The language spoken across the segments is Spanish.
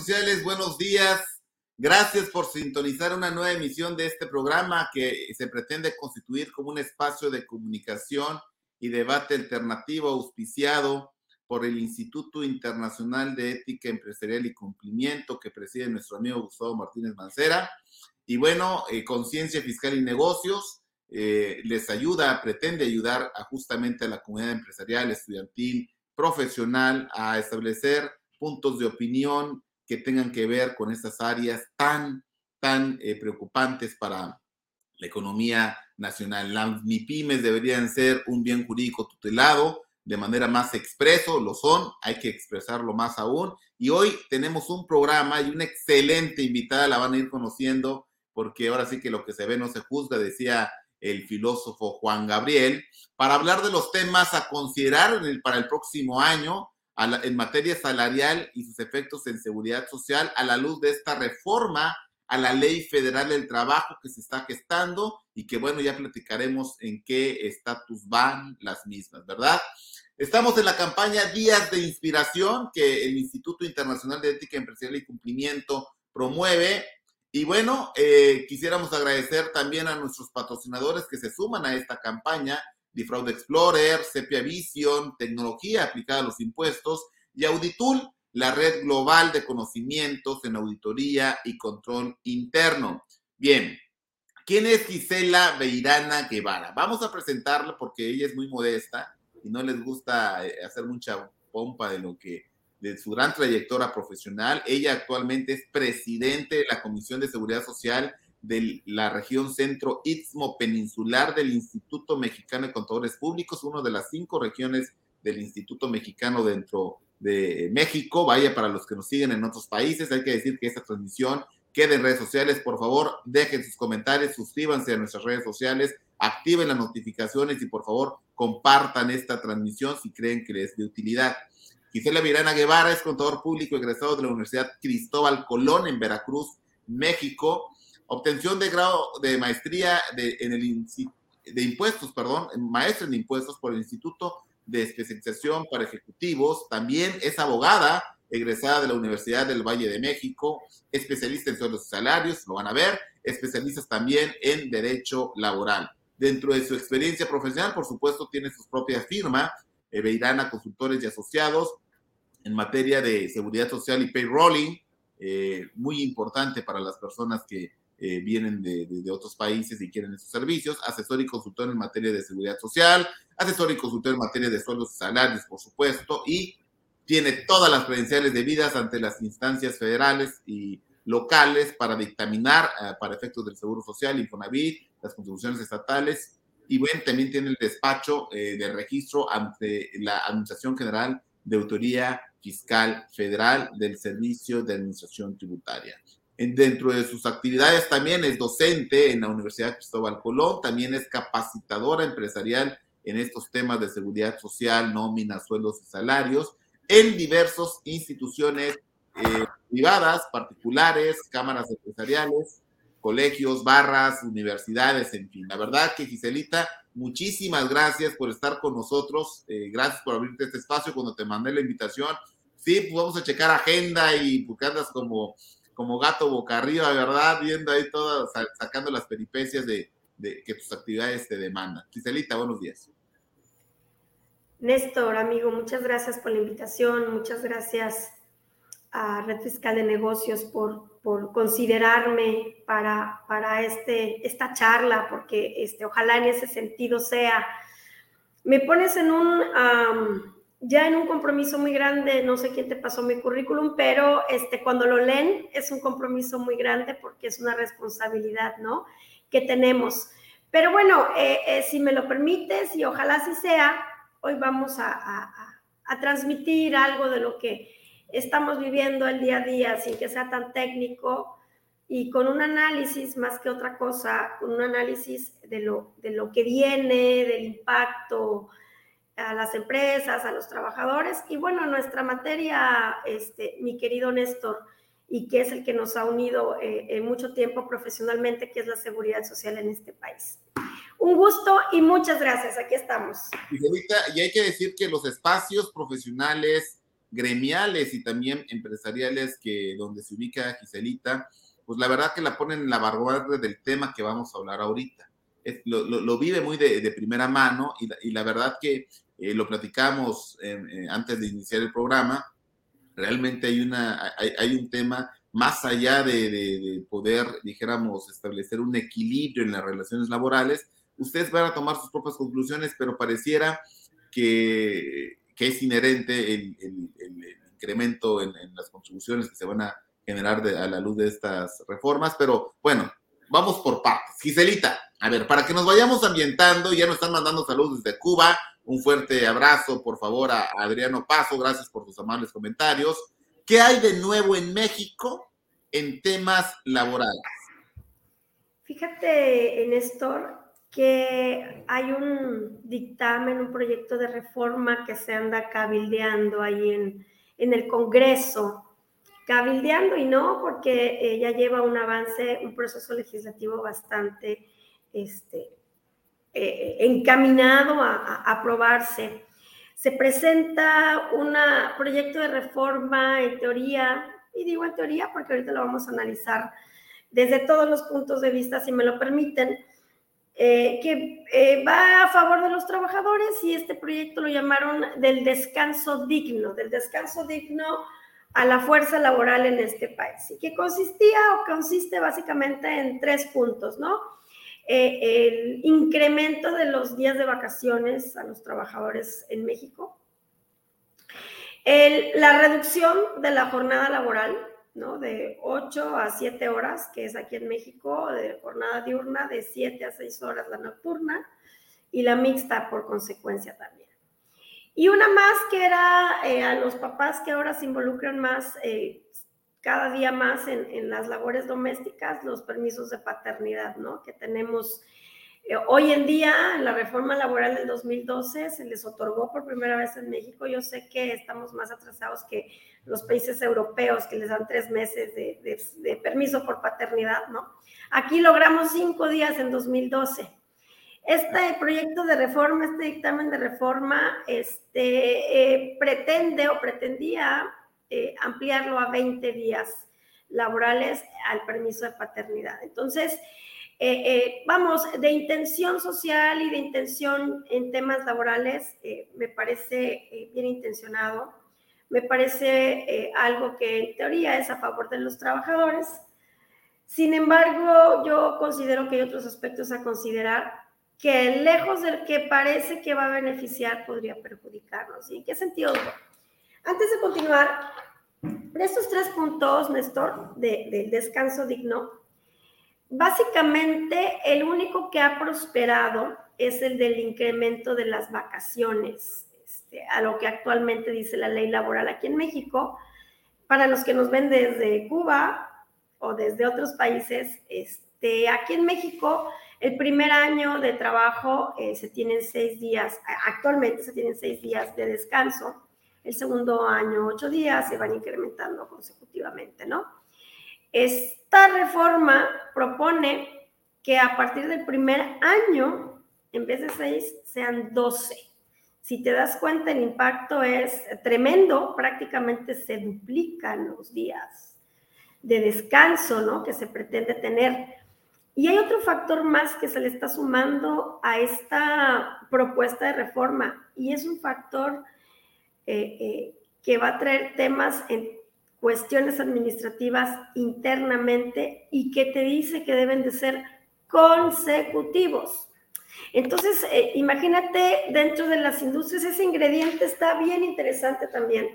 empresariales? Buenos días. Gracias por sintonizar una nueva emisión de este programa que se pretende constituir como un espacio de comunicación y debate alternativo auspiciado por el Instituto Internacional de Ética Empresarial y Cumplimiento que preside nuestro amigo Gustavo Martínez Mancera. Y bueno, eh, Conciencia Fiscal y Negocios eh, les ayuda, pretende ayudar a justamente a la comunidad empresarial, estudiantil, profesional a establecer puntos de opinión que tengan que ver con estas áreas tan, tan eh, preocupantes para la economía nacional. Las MIPIMES deberían ser un bien jurídico tutelado de manera más expreso, lo son, hay que expresarlo más aún. Y hoy tenemos un programa y una excelente invitada, la van a ir conociendo, porque ahora sí que lo que se ve no se juzga, decía el filósofo Juan Gabriel, para hablar de los temas a considerar para el próximo año en materia salarial y sus efectos en seguridad social a la luz de esta reforma a la ley federal del trabajo que se está gestando y que bueno, ya platicaremos en qué estatus van las mismas, ¿verdad? Estamos en la campaña Días de Inspiración que el Instituto Internacional de Ética Empresarial y Cumplimiento promueve. Y bueno, eh, quisiéramos agradecer también a nuestros patrocinadores que se suman a esta campaña Defraud Explorer, Sepia Vision, Tecnología aplicada a los impuestos y Auditul, la red global de conocimientos en auditoría y control interno. Bien, ¿quién es Gisela Beirana Guevara? Vamos a presentarla porque ella es muy modesta y no les gusta eh, hacer mucha pompa de lo que de su gran trayectoria profesional. Ella actualmente es presidente de la Comisión de Seguridad Social de la región centro istmo peninsular del Instituto Mexicano de Contadores Públicos, una de las cinco regiones del Instituto Mexicano dentro de México. Vaya, para los que nos siguen en otros países, hay que decir que esta transmisión queda en redes sociales. Por favor, dejen sus comentarios, suscríbanse a nuestras redes sociales, activen las notificaciones y por favor compartan esta transmisión si creen que les de utilidad. Gisela Virana Guevara es contador público egresado de la Universidad Cristóbal Colón en Veracruz, México obtención de grado de maestría de, en el, de impuestos, perdón, maestro en impuestos por el Instituto de Especialización para Ejecutivos. También es abogada egresada de la Universidad del Valle de México, especialista en sueldos y salarios, lo van a ver, especialistas también en derecho laboral. Dentro de su experiencia profesional, por supuesto, tiene su propia firma, eh, Beirana Consultores y Asociados, en materia de seguridad social y payrolling, eh, muy importante para las personas que eh, vienen de, otros países y quieren esos servicios, asesor y consultor en materia de seguridad social, asesor y consultor en materia de sueldos y salarios, por supuesto, y tiene todas las credenciales debidas ante las instancias federales y locales para dictaminar eh, para efectos del Seguro Social, Infonavit, las contribuciones estatales, y bueno, también tiene el despacho eh, de registro ante la Administración General de Autoría Fiscal Federal del Servicio de Administración Tributaria. Dentro de sus actividades también es docente en la Universidad Cristóbal Colón, también es capacitadora empresarial en estos temas de seguridad social, nómina, sueldos y salarios en diversas instituciones eh, privadas, particulares, cámaras empresariales, colegios, barras, universidades, en fin. La verdad que Giselita, muchísimas gracias por estar con nosotros, eh, gracias por abrirte este espacio cuando te mandé la invitación. Sí, pues vamos a checar agenda y porque andas como como gato boca arriba, ¿verdad? Viendo ahí todo, sacando las peripecias de, que tus actividades te demandan. Giselita, buenos días. Néstor, amigo, muchas gracias por la invitación, muchas gracias a Red Fiscal de Negocios por, por considerarme para, para este, esta charla, porque este, ojalá en ese sentido sea, me pones en un, ya en un compromiso muy grande, no sé quién te pasó mi currículum, pero este, cuando lo leen es un compromiso muy grande porque es una responsabilidad, ¿no? Que tenemos. Pero bueno, eh, eh, si me lo permites y ojalá así sea, hoy vamos a, a, transmitir algo de lo que estamos viviendo el día a día sin que sea tan técnico y con un análisis más que otra cosa, con un análisis de lo, de lo que viene, del impacto, a las empresas, a los trabajadores y bueno, nuestra materia, este, mi querido Néstor, y que es el que nos ha unido eh, en mucho tiempo profesionalmente, que es la seguridad social en este país. Un gusto y muchas gracias, aquí estamos. Y, hay que decir que los espacios profesionales gremiales y también empresariales que donde se ubica Giselita, pues la verdad que la ponen en la vanguardia del tema que vamos a hablar ahorita. lo, vive muy de, primera mano y la, verdad que eh, lo platicamos eh, antes de iniciar el programa, realmente hay, una, hay, un tema más allá de, poder, dijéramos, establecer un equilibrio en las relaciones laborales, ustedes van a tomar sus propias conclusiones, pero pareciera que, es inherente el, incremento en, las contribuciones que se van a generar a la luz de estas reformas, pero bueno, vamos por partes. Giselita, a ver, para que nos vayamos ambientando, ya nos están mandando saludos desde Cuba, un fuerte abrazo, por favor, a Adriano Paso, gracias por tus amables comentarios. ¿Qué hay de nuevo en México en temas laborales? Fíjate, Néstor, que hay un dictamen, un proyecto de reforma que se anda cabildeando ahí en, en el Congreso. Cabildeando y no, porque ya lleva un avance, un proceso legislativo bastante este, eh, encaminado a, aprobarse. Se presenta un proyecto de reforma en teoría, y digo en teoría porque ahorita lo vamos a analizar desde todos los puntos de vista, si me lo permiten, eh, que eh, va a favor de los trabajadores y este proyecto lo llamaron del descanso digno, del descanso digno a la fuerza laboral en este país, y que consistía o consiste básicamente en tres puntos, ¿no? Eh, el incremento de los días de vacaciones a los trabajadores en México, la reducción de la jornada laboral, ¿no? De 8 a 7 horas, que es aquí en México, de jornada diurna, de 7 a 6 horas la nocturna, y la mixta por consecuencia también. Y una más que era eh, a los papás que ahora se involucran más eh, cada día más en, las labores domésticas los permisos de paternidad, ¿no? Que tenemos eh, hoy en día, en la reforma laboral del 2012 se les otorgó por primera vez en México. Yo sé que estamos más atrasados que los países europeos que les dan tres meses de, permiso por paternidad, ¿no? Aquí logramos cinco días en 2012. Este proyecto de reforma, este dictamen de reforma, este, eh, pretende o pretendía eh, ampliarlo a 20 días laborales al permiso de paternidad. Entonces, eh, eh, vamos, de intención social y de intención en temas laborales, me parece bien intencionado, me parece algo que en teoría es a favor de los trabajadores. Sin embargo, yo considero que hay otros aspectos a considerar que lejos del que parece que va a beneficiar, podría perjudicarnos. ¿Y en qué sentido? Antes de continuar, estos tres puntos, Néstor, del descanso digno, básicamente el único que ha prosperado es el del incremento de las vacaciones, este, a lo que actualmente dice la ley laboral aquí en México. Para los que nos ven desde Cuba o desde otros países, este, aquí en México el primer año de trabajo eh, se tienen seis días, actualmente se tienen seis días de descanso el segundo año ocho días, se van incrementando consecutivamente, ¿no? Esta reforma propone que a partir del primer año, en vez de seis, sean doce. Si te das cuenta, el impacto es tremendo, prácticamente se duplican los días de descanso, ¿no? Que se pretende tener. Y hay otro factor más que se le está sumando a esta propuesta de reforma, y es un factor eh, eh, que va a traer temas en cuestiones administrativas internamente y que te dice que deben de ser consecutivos. Entonces, eh, imagínate dentro de las industrias, ese ingrediente está bien interesante también.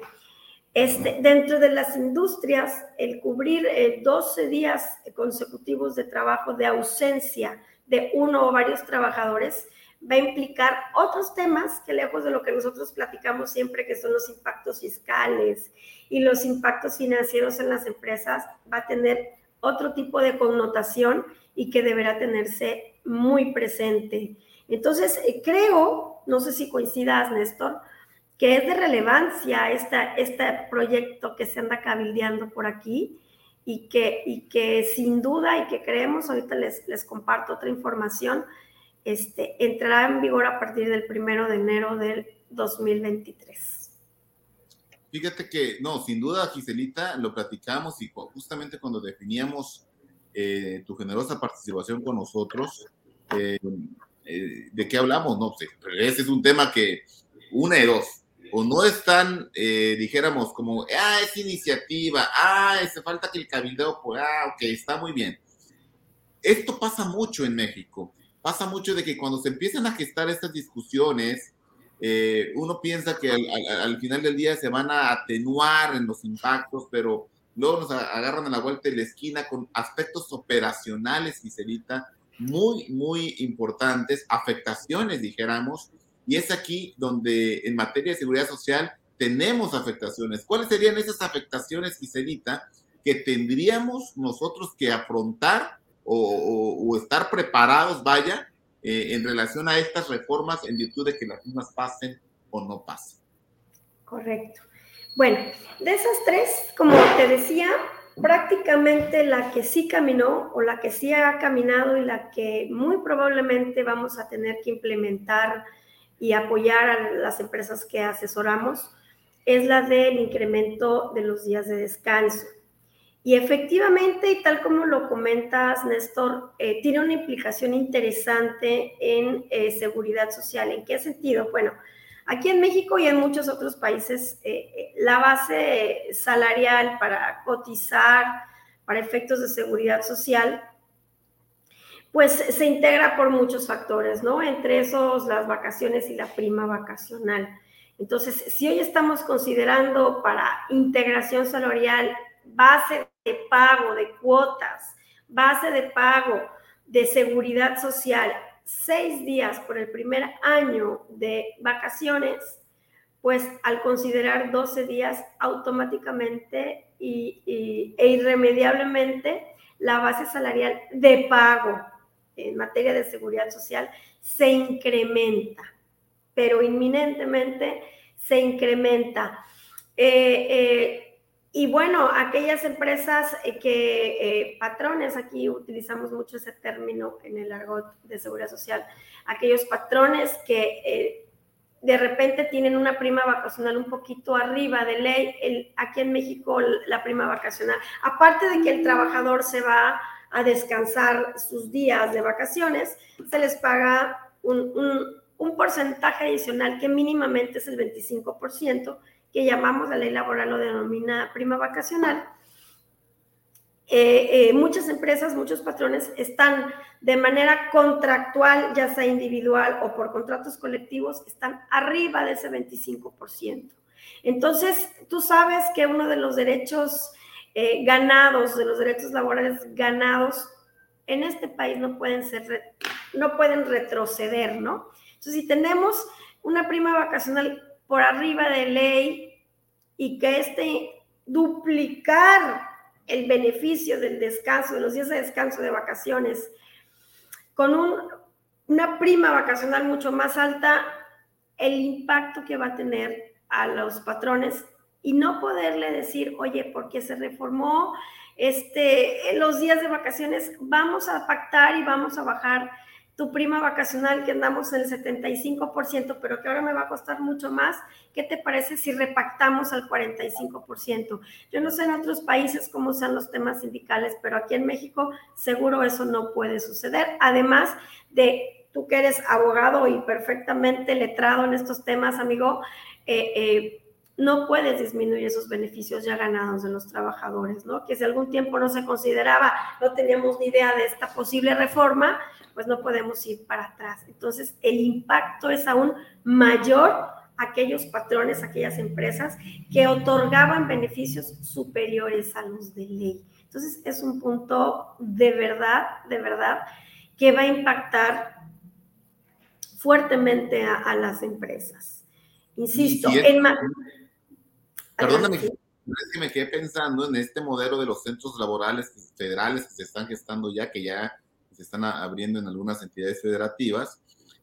Este, dentro de las industrias, el cubrir 12 días consecutivos de trabajo de ausencia de uno o varios trabajadores va a implicar otros temas que lejos de lo que nosotros platicamos siempre, que son los impactos fiscales y los impactos financieros en las empresas, va a tener otro tipo de connotación y que deberá tenerse muy presente. Entonces, eh, creo, no sé si coincidas, Néstor, que es de relevancia esta, este proyecto que se anda cabildeando por aquí y que, y que sin duda y que creemos, ahorita les, les comparto otra información, este, entrará en vigor a partir del primero de enero del 2023. Fíjate que, no, sin duda, Giselita, lo platicamos y justamente cuando definíamos eh, tu generosa participación con nosotros, eh, eh, ¿de qué hablamos? No sé, ese es un tema que, una de dos, o no están, dijéramos, como, ah, es iniciativa, ah, hace falta que el cabildo, pues, ah, ok, está muy bien. Esto pasa mucho en México, pasa mucho de que cuando se empiezan a gestar estas discusiones, eh, uno piensa que al, final del día se van a atenuar en los impactos, pero luego nos agarran a la vuelta de la esquina con aspectos operacionales, Giselita, muy, muy importantes, afectaciones, dijéramos, y es aquí donde en materia de seguridad social tenemos afectaciones. ¿Cuáles serían esas afectaciones, Giselita, que tendríamos nosotros que afrontar o estar preparados, vaya, eh, en relación a estas reformas en virtud de que las mismas pasen o no pasen. Correcto. Bueno, de esas tres, como te decía, prácticamente la que sí caminó o la que sí ha caminado y la que muy probablemente vamos a tener que implementar y apoyar a las empresas que asesoramos es la del incremento de los días de descanso. Y efectivamente, y tal como lo comentas, Néstor, eh, tiene una implicación interesante en eh, seguridad social. ¿En qué sentido? Bueno, aquí en México y en muchos otros países, eh, la base salarial para cotizar para efectos de seguridad social, pues se integra por muchos factores, ¿no? Entre esos las vacaciones y la prima vacacional. Entonces, si hoy estamos considerando para integración salarial base de pago de cuotas, base de pago de seguridad social, seis días por el primer año de vacaciones, pues al considerar 12 días automáticamente y, e irremediablemente la base salarial de pago en materia de seguridad social se incrementa, pero inminentemente se incrementa. Eh, eh, y bueno, aquellas empresas eh, que, eh, patrones, aquí utilizamos mucho ese término en el argot de seguridad social, aquellos patrones que eh, de repente tienen una prima vacacional un poquito arriba de ley, aquí en México la prima vacacional, aparte de que el trabajador se va a descansar sus días de vacaciones, se les paga un, un porcentaje adicional que mínimamente es el 25%, que llamamos la ley laboral o denomina prima vacacional, eh, eh, muchas empresas, muchos patrones están de manera contractual, ya sea individual o por contratos colectivos, están arriba de ese 25%. Entonces, tú sabes que uno de los derechos eh, ganados, de los derechos laborales ganados en este país no pueden ser, no pueden retroceder, ¿no? Entonces, si tenemos una prima vacacional por arriba de ley y que este duplicar el beneficio del descanso, de los días de descanso de vacaciones, con una prima vacacional mucho más alta, el impacto que va a tener a los patrones y no poderle decir, oye, porque se reformó este, los días de vacaciones, vamos a pactar y vamos a bajar tu prima vacacional que andamos en el 75%, pero que ahora me va a costar mucho más, ¿qué te parece si repactamos al 45%? Yo no sé en otros países cómo sean los temas sindicales, pero aquí en México seguro eso no puede suceder. Además de tú que eres abogado y perfectamente letrado en estos temas, amigo, eh, eh, no puedes disminuir esos beneficios ya ganados de los trabajadores, ¿no? Que si algún tiempo no se consideraba, no teníamos ni idea de esta posible reforma, pues no podemos ir para atrás. Entonces, el impacto es aún mayor aquellos patrones, aquellas empresas que otorgaban beneficios superiores a los de ley. Entonces, es un punto de verdad, de verdad, que va a impactar fuertemente a, las empresas. Insisto, en... Perdóname, es que me quedé pensando en este modelo de los centros laborales federales que se están gestando ya, que ya se están abriendo en algunas entidades federativas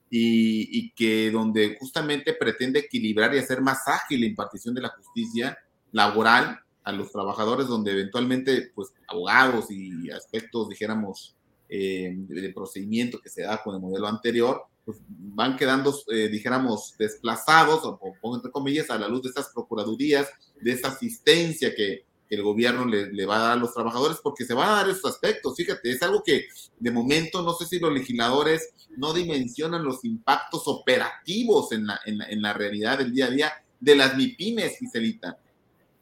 y, que donde justamente pretende equilibrar y hacer más ágil la impartición de la justicia laboral a los trabajadores, donde eventualmente, pues, abogados y aspectos, dijéramos, eh, de, procedimiento que se da con el modelo anterior, pues, van quedando, eh, dijéramos, desplazados, o pongo entre comillas, a la luz de estas procuradurías, de esa asistencia que, el gobierno le, va a dar a los trabajadores, porque se van a dar esos aspectos. Fíjate, es algo que de momento no sé si los legisladores no dimensionan los impactos operativos en la, en la, realidad del día a día de las MIPIMES, Giselita.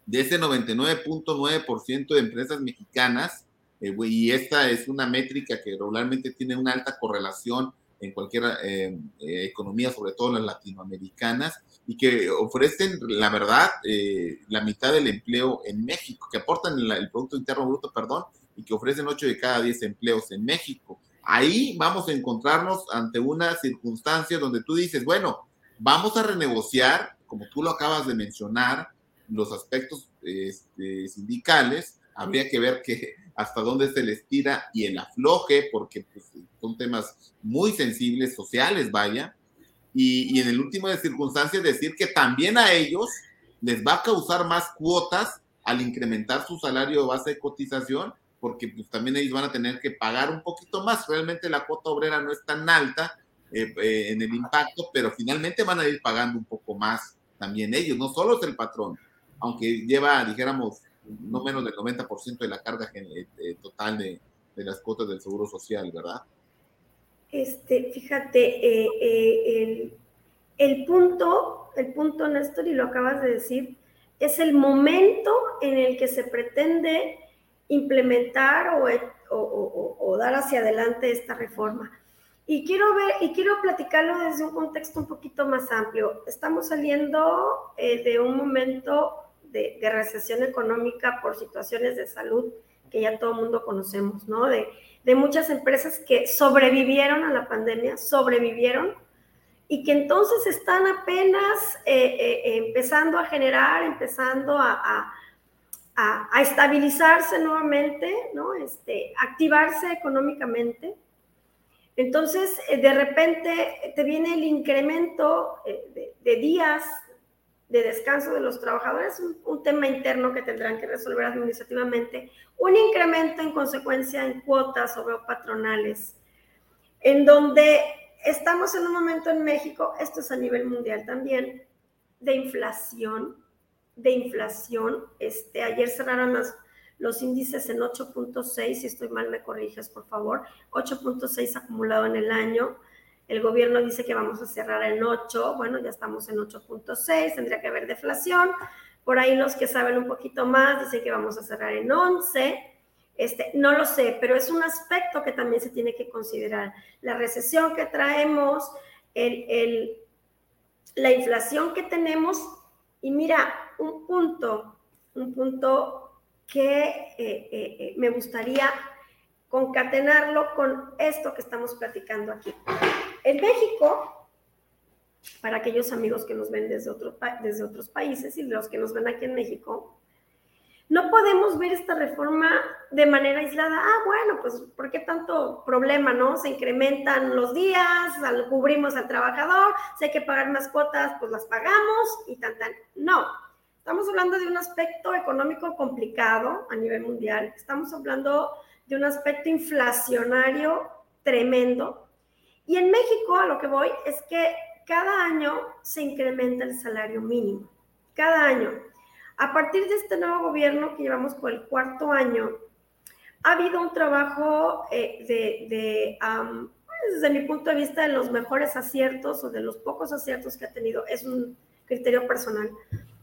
De ese 99.9% de empresas mexicanas, eh, y esta es una métrica que regularmente tiene una alta correlación en cualquier eh, eh, economía, sobre todo las latinoamericanas, y que ofrecen, la verdad, eh, la mitad del empleo en México, que aportan el, Producto Interno Bruto, perdón, y que ofrecen 8 de cada 10 empleos en México. Ahí vamos a encontrarnos ante una circunstancia donde tú dices, bueno, vamos a renegociar, como tú lo acabas de mencionar, los aspectos este, sindicales, habría que ver que hasta dónde se les tira y el afloje, porque pues, son temas muy sensibles, sociales, vaya. Y, en el último de circunstancias, decir que también a ellos les va a causar más cuotas al incrementar su salario de base de cotización, porque pues, también ellos van a tener que pagar un poquito más. Realmente la cuota obrera no es tan alta eh, eh, en el impacto, pero finalmente van a ir pagando un poco más también ellos, no solo es el patrón, aunque lleva, dijéramos, no menos del 90% de la carga eh, eh, total de, las cuotas del Seguro Social, ¿verdad? Este, fíjate, eh, el, punto, el punto, Néstor, y lo acabas de decir, es el momento en el que se pretende implementar o, o, dar hacia adelante esta reforma. Y quiero ver, y quiero platicarlo desde un contexto un poquito más amplio. Estamos saliendo de un momento de, recesión económica por situaciones de salud que ya todo el mundo conocemos, ¿no? De, de muchas empresas que sobrevivieron a la pandemia, sobrevivieron y que entonces están apenas eh, eh, empezando a generar, empezando a, a, a, estabilizarse nuevamente, ¿no? Este, activarse económicamente. Entonces, eh, de repente te viene el incremento de, días de descanso de los trabajadores, un, tema interno que tendrán que resolver administrativamente, un incremento en consecuencia en cuotas o patronales, en donde estamos en un momento en México, esto es a nivel mundial también, de inflación, de inflación. Este, ayer cerraron los, los índices en 8.6, si estoy mal me corriges, por favor, 8.6 acumulado en el año el gobierno dice que vamos a cerrar en 8, bueno, ya estamos en 8.6, tendría que haber deflación. Por ahí los que saben un poquito más dicen que vamos a cerrar en 11. Este, no lo sé, pero es un aspecto que también se tiene que considerar. La recesión que traemos, el, la inflación que tenemos. Y mira, un punto, un punto que eh, eh, eh, me gustaría concatenarlo con esto que estamos platicando aquí. En México, para aquellos amigos que nos ven desde, otro, desde otros países y los que nos ven aquí en México, no podemos ver esta reforma de manera aislada. Ah, bueno, pues ¿por qué tanto problema, no? Se incrementan los días, cubrimos al trabajador, si hay que pagar más cuotas, pues las pagamos y tan, tan. No, estamos hablando de un aspecto económico complicado a nivel mundial. Estamos hablando de un aspecto inflacionario tremendo y en México a lo que voy es que cada año se incrementa el salario mínimo, cada año. A partir de este nuevo gobierno que llevamos por el cuarto año, ha habido un trabajo eh, de, pues, desde mi punto de vista, de los mejores aciertos o de los pocos aciertos que ha tenido, es un criterio personal,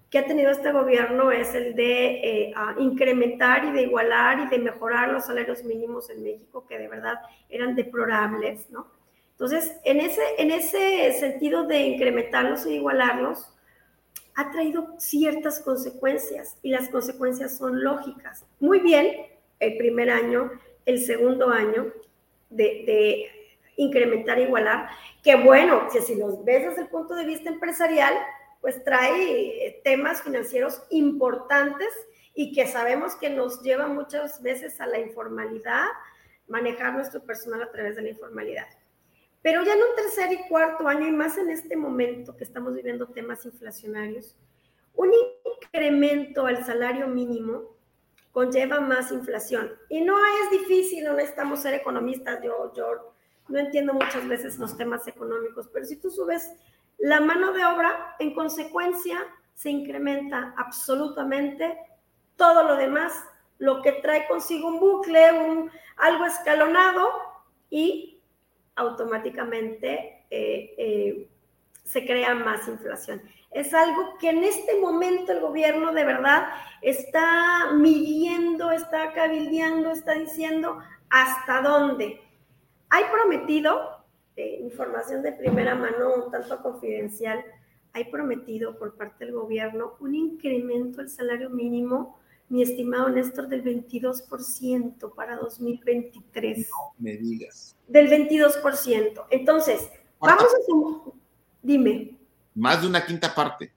que ha tenido este gobierno es el de eh, incrementar y de igualar y de mejorar los salarios mínimos en México, que de verdad eran deplorables, ¿no? Entonces, en ese, en ese sentido de incrementarlos e igualarlos, ha traído ciertas consecuencias y las consecuencias son lógicas. Muy bien, el primer año, el segundo año de, incrementar e igualar, que bueno, que si los ves desde el punto de vista empresarial, pues trae temas financieros importantes y que sabemos que nos lleva muchas veces a la informalidad, manejar nuestro personal a través de la informalidad. Pero ya en un tercer y cuarto año, y más en este momento que estamos viviendo temas inflacionarios, un incremento al salario mínimo conlleva más inflación. Y no es difícil, no necesitamos ser economistas. Yo, yo no entiendo muchas veces los temas económicos, pero si tú subes la mano de obra, en consecuencia se incrementa absolutamente todo lo demás, lo que trae consigo un bucle, un, algo escalonado y automáticamente eh, eh, se crea más inflación. Es algo que en este momento el gobierno de verdad está midiendo, está cabildeando, está diciendo hasta dónde. Hay prometido, eh, información de primera mano, un tanto confidencial, hay prometido por parte del gobierno un incremento del salario mínimo, mi estimado Néstor, del 22% para 2023. No me digas. Del 22%. Entonces, vamos a... Dime. Más de una quinta parte.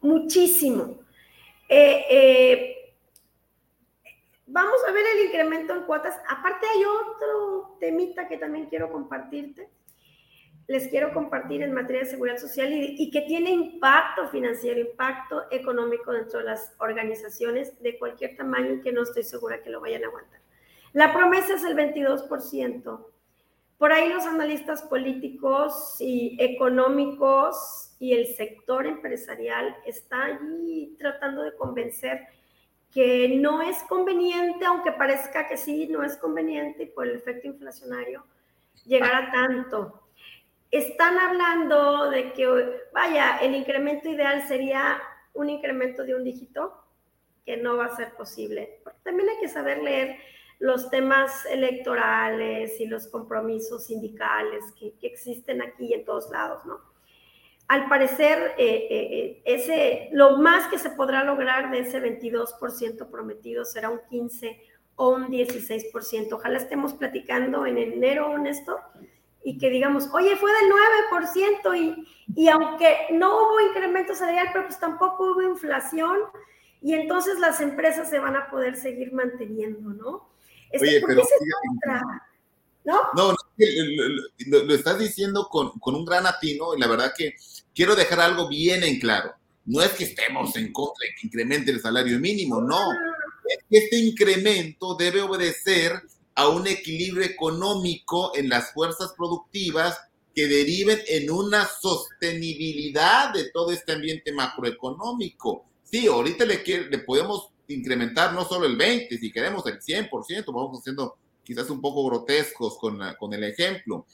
Muchísimo. Eh, eh, vamos a ver el incremento en cuotas. Aparte hay otro temita que también quiero compartirte. Les quiero compartir en materia de seguridad social y, que tiene impacto financiero, impacto económico dentro de las organizaciones de cualquier tamaño y que no estoy segura que lo vayan a aguantar. La promesa es el 22%. Por ahí los analistas políticos y económicos y el sector empresarial está allí tratando de convencer que no es conveniente, aunque parezca que sí, no es conveniente por el efecto inflacionario llegar a tanto. Están hablando de que, vaya, el incremento ideal sería un incremento de un dígito, que no va a ser posible. también hay que saber leer los temas electorales y los compromisos sindicales que, existen aquí y en todos lados, ¿no? Al parecer, eh, eh, ese, lo más que se podrá lograr de ese 22% prometido será un 15 o un 16%. Ojalá estemos platicando en enero, honesto, y que digamos, oye, fue del 9% y, y aunque no hubo incremento salarial, pero pues tampoco hubo inflación, y entonces las empresas se van a poder seguir manteniendo, ¿no? Oye, pero... ¿No? No, lo, estás diciendo con, un gran atino y la verdad que quiero dejar algo bien en claro. No es que estemos en contra de que incremente el salario mínimo, no. Es que este incremento debe obedecer a un equilibrio económico en las fuerzas productivas que deriven en una sostenibilidad de todo este ambiente macroeconómico. Sí, ahorita le, le podemos incrementar no solo el 20, si queremos el 100%, vamos haciendo quizás un poco grotescos con, con el ejemplo.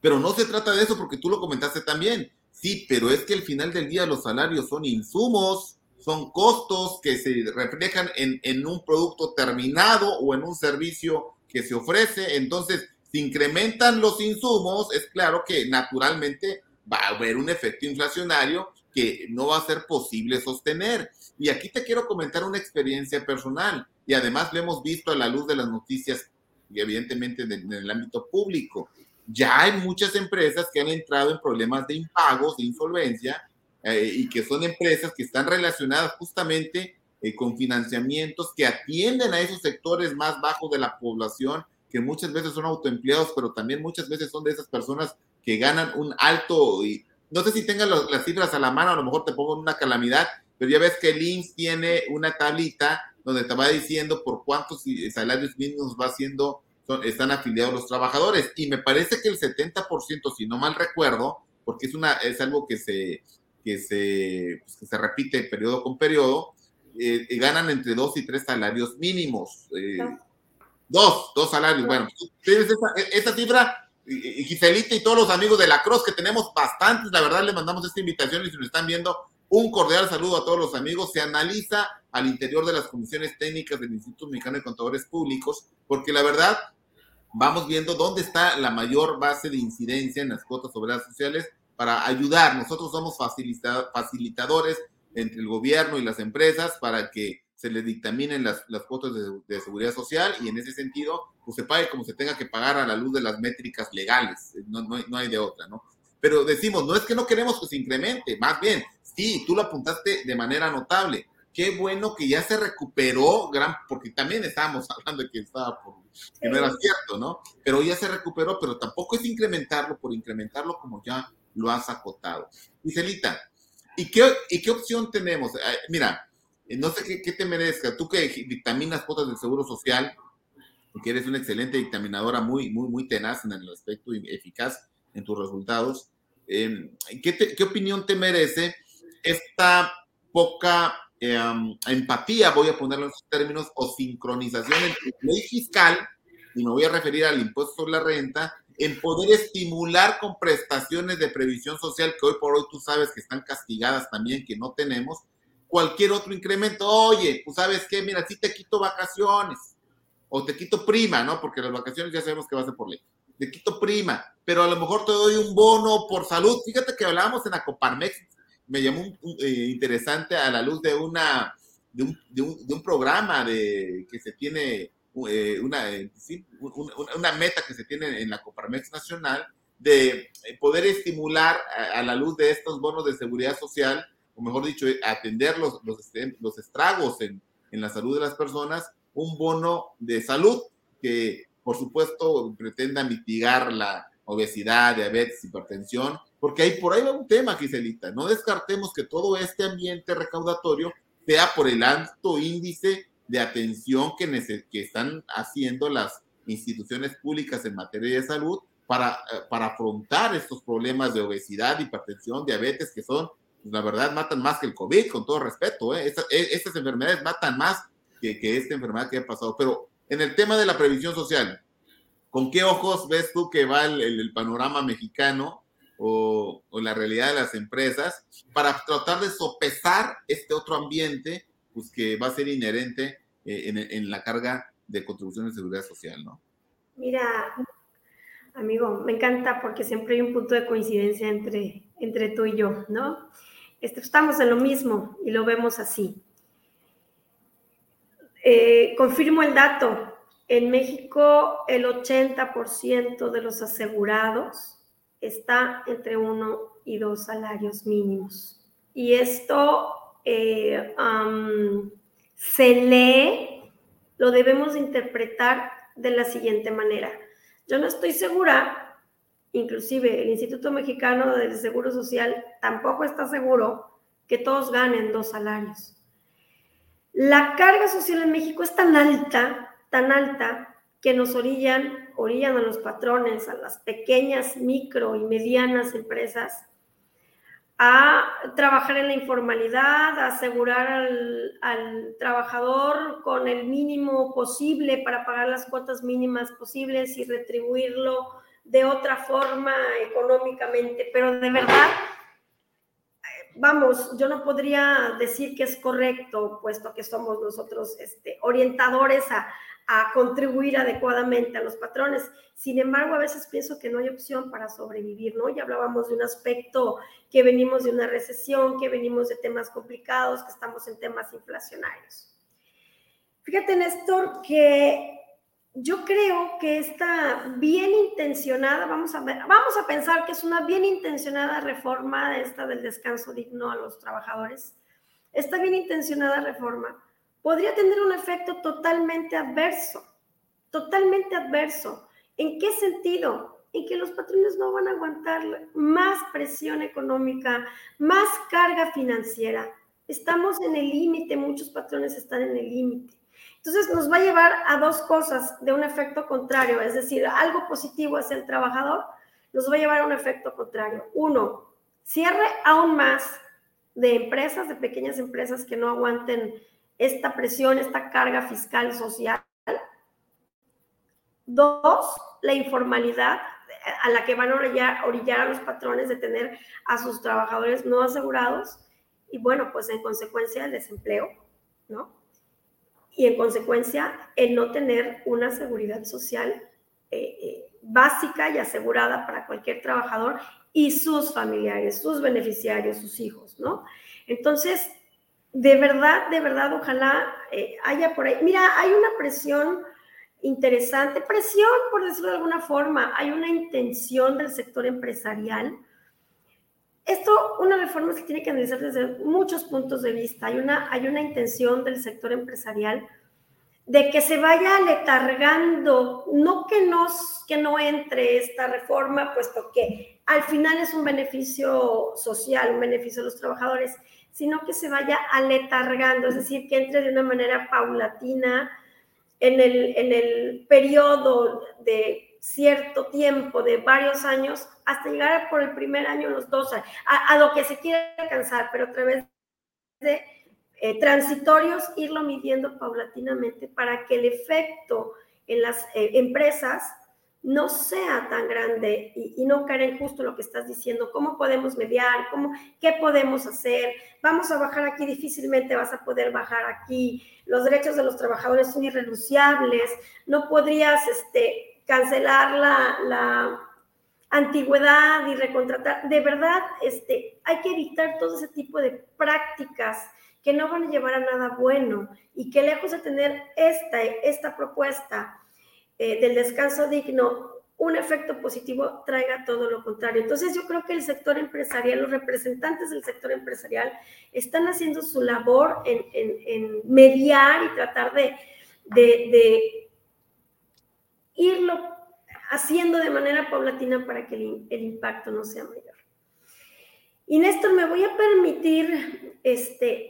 Pero no se trata de eso porque tú lo comentaste también. Sí, pero es que al final del día los salarios son insumos, son costos que se reflejan en, en un producto terminado o en un servicio que se ofrece. Entonces, si incrementan los insumos, es claro que naturalmente va a haber un efecto inflacionario que no va a ser posible sostener. Y aquí te quiero comentar una experiencia personal y además lo hemos visto a la luz de las noticias y evidentemente en el ámbito público. Ya hay muchas empresas que han entrado en problemas de impagos, de insolvencia, eh, y que son empresas que están relacionadas justamente eh, con financiamientos que atienden a esos sectores más bajos de la población, que muchas veces son autoempleados, pero también muchas veces son de esas personas que ganan un alto, y no sé si tengan las cifras a la mano, a lo mejor te pongo una calamidad, pero ya ves que el IMSS tiene una tablita donde te va diciendo por cuántos salarios mínimos va haciendo, están afiliados los trabajadores. Y me parece que el 70%, si no mal recuerdo, porque es, una, es algo que se, que se, pues, que se repite periodo con periodo, eh, eh, ganan entre dos y tres salarios mínimos. Eh, dos, dos salarios. Bueno, tienes esa, esa cifra, Giselita y todos los amigos de la Cross, que tenemos bastantes, la verdad, les mandamos esta invitación y si nos están viendo, un cordial saludo a todos los amigos. Se analiza al interior de las comisiones técnicas del Instituto Mexicano de Contadores Públicos, porque la verdad, vamos viendo dónde está la mayor base de incidencia en las cuotas sobre sociales para ayudar. Nosotros somos facilitadores entre el gobierno y las empresas para que se les dictaminen las, las cuotas de, seguridad social y en ese sentido, pues se pague como se tenga que pagar a la luz de las métricas legales. No, no, no hay de otra, ¿no? Pero decimos, no es que no queremos que se incremente, más bien, sí, tú lo apuntaste de manera notable. Qué bueno que ya se recuperó, gran, porque también estábamos hablando de que estaba por, que no era cierto, ¿no? Pero ya se recuperó, pero tampoco es incrementarlo por incrementarlo como ya lo has acotado. Celita, ¿y qué, ¿y qué opción tenemos? Mira, no sé qué, te merezca, tú que dictaminas cuotas del Seguro Social, porque eres una excelente dictaminadora, muy, muy, muy tenaz en el aspecto y eficaz en tus resultados. ¿qué, ¿qué, opinión te merece esta poca em, empatía, voy a ponerlo en esos términos, o sincronización entre ley fiscal, y me voy a referir al impuesto sobre la renta, en poder estimular con prestaciones de previsión social que hoy por hoy tú sabes que están castigadas también, que no tenemos, cualquier otro incremento. Oye, pues sabes qué, mira, si te quito vacaciones o te quito prima, ¿no? Porque las vacaciones ya sabemos que va a ser por ley. Te quito prima, pero a lo mejor te doy un bono por salud. Fíjate que hablábamos en Acoparmex, me llamó eh, interesante a la luz de una de un, de un, de un programa de, que se tiene eh, una, eh, una, meta que se tiene en la Coparmex Nacional de poder estimular a, la luz de estos bonos de seguridad social, o mejor dicho, atender los, los, los estragos en, en la salud de las personas, un bono de salud que, por supuesto, pretenda mitigar la obesidad, diabetes, hipertensión, porque ahí por ahí va un tema, Giselita. No descartemos que todo este ambiente recaudatorio sea por el alto índice de atención que, que están haciendo las instituciones públicas en materia de salud para, eh, para afrontar estos problemas de obesidad, hipertensión, diabetes, que son, pues, la verdad, matan más que el COVID, con todo respeto. ¿eh? e, estas, enfermedades matan más que, que esta enfermedad que ha pasado. Pero en el tema de la previsión social, ¿con qué ojos ves tú que va el, panorama mexicano o, la realidad de las empresas para tratar de sopesar este otro ambiente pues que va a ser inherente eh, en, la carga de contribuciones de seguridad social, ¿no? Mira, amigo, me encanta porque siempre hay un punto de coincidencia entre, entre tú y yo, ¿no? Estamos en lo mismo y lo vemos así. Eh, confirmo el dato. En México, el 80% de los asegurados está entre uno y dos salarios mínimos. Y esto eh, se lee, lo debemos interpretar de la siguiente manera. Yo no estoy segura, inclusive el Instituto Mexicano del Seguro Social tampoco está seguro que todos ganen dos salarios. La carga social en México es tan alta, tan alta, que nos orillan, orillan a los patrones, a las pequeñas, micro y medianas empresas, a trabajar en la informalidad, a asegurar al, trabajador con el mínimo posible para pagar las cuotas mínimas posibles y retribuirlo de otra forma económicamente. Pero de verdad, vamos, yo no podría decir que es correcto, puesto que somos nosotros este, orientadores a, a contribuir adecuadamente a los patrones. Sin embargo, a veces pienso que no hay opción para sobrevivir, ¿no? Ya hablábamos de un aspecto que venimos de una recesión, que venimos de temas complicados, que estamos en temas inflacionarios. Fíjate, Néstor, que yo creo que esta bien intencionada, vamos a, ver, vamos a pensar que es una bien intencionada reforma esta del descanso digno a los trabajadores. Esta bien intencionada reforma podría tener un efecto totalmente adverso, totalmente adverso. ¿En qué sentido? En que los patrones no van a aguantar más presión económica, más carga financiera. Estamos en el límite, muchos patrones están en el límite. Entonces nos va a llevar a dos cosas de un efecto contrario, es decir, algo positivo hacia el trabajador, nos va a llevar a un efecto contrario. Uno, cierre aún más de empresas, de pequeñas empresas que no aguanten esta presión, esta carga fiscal social. Dos, la informalidad a la que van a orillar, a los patrones de tener a sus trabajadores no asegurados y bueno, pues en consecuencia el desempleo, ¿no? Y en consecuencia el no tener una seguridad social eh, eh, básica y asegurada para cualquier trabajador y sus familiares, sus beneficiarios, sus hijos, ¿no? Entonces, de verdad, de verdad, ojalá eh, haya por ahí. Mira, hay una presión interesante, presión por decirlo de alguna forma, hay una intención del sector empresarial. Reforma se tiene que analizar desde muchos puntos de vista. Hay una, hay una intención del sector empresarial de que se vaya letargando, no que, nos, que no entre esta reforma, puesto que al final es un beneficio social, un beneficio a los trabajadores, sino que se vaya aletargando, es decir, que entre de una manera paulatina, en el, en el periodo de cierto tiempo, de varios años, hasta llegar por el primer año, los dos a, lo que se quiere alcanzar, pero a través de eh, transitorios, irlo midiendo paulatinamente para que el efecto en las eh, empresas no sea tan grande y, no caer en justo lo que estás diciendo, cómo podemos mediar, cómo, qué podemos hacer, vamos a bajar aquí, difícilmente vas a poder bajar aquí, los derechos de los trabajadores son irrenunciables, no podrías este, cancelar la, la antigüedad y recontratar. De verdad, este, hay que evitar todo ese tipo de prácticas que no van a llevar a nada bueno y que lejos de tener esta, esta propuesta, eh, del descanso digno un efecto positivo traiga todo lo contrario. Entonces yo creo que el sector empresarial, los representantes del sector empresarial están haciendo su labor en, mediar y tratar de, de, irlo haciendo de manera paulatina para que el, el, impacto no sea mayor. Y Néstor, me voy a permitir este,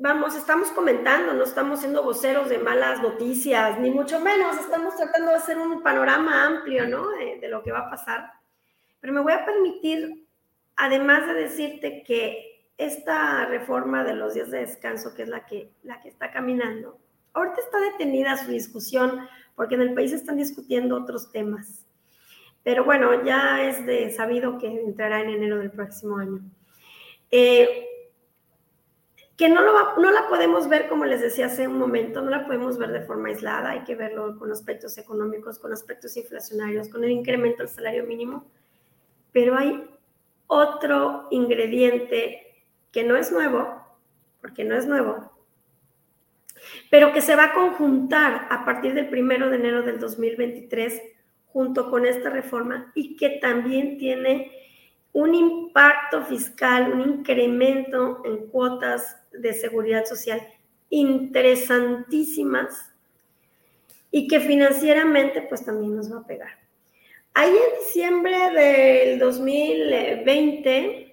vamos, estamos comentando, no estamos siendo voceros de malas noticias, ni mucho menos, estamos tratando de hacer un panorama amplio, ¿no? De, lo que va a pasar. Pero me voy a permitir, además de decirte que esta reforma de los días de descanso, que es la que, la que está caminando, ahorita está detenida su discusión porque en el país están discutiendo otros temas. Pero bueno, ya es de sabido que entrará en enero del próximo año. Eh, que no, lo no la podemos ver, como les decía hace un momento, no la podemos ver de forma aislada, hay que verlo con aspectos económicos, con aspectos inflacionarios, con el incremento del salario mínimo, pero hay otro ingrediente que no es nuevo, porque no es nuevo, pero que se va a conjuntar a partir del primero de enero del 2023 junto con esta reforma y que también tiene un impacto fiscal, un incremento en cuotas de seguridad social interesantísimas y que financieramente pues también nos va a pegar. Ahí en diciembre del 2020,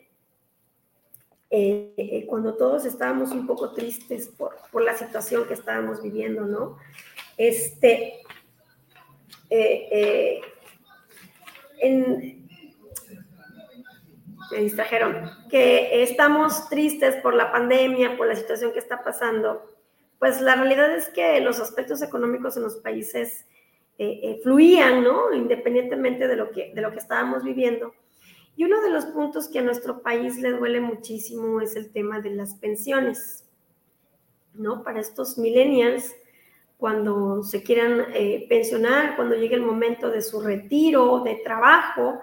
eh, eh, cuando todos estábamos un poco tristes por, la situación que estábamos viviendo, ¿no? Este, eh, me distrajeron, que estamos tristes por la pandemia, por la situación que está pasando, pues la realidad es que los aspectos económicos en los países fluían, ¿no? Independientemente de lo, que, de lo que estábamos viviendo. Y uno de los puntos que a nuestro país le duele muchísimo es el tema de las pensiones, ¿no? Para estos millennials, cuando se quieran eh, pensionar, cuando llegue el momento de su retiro, de trabajo,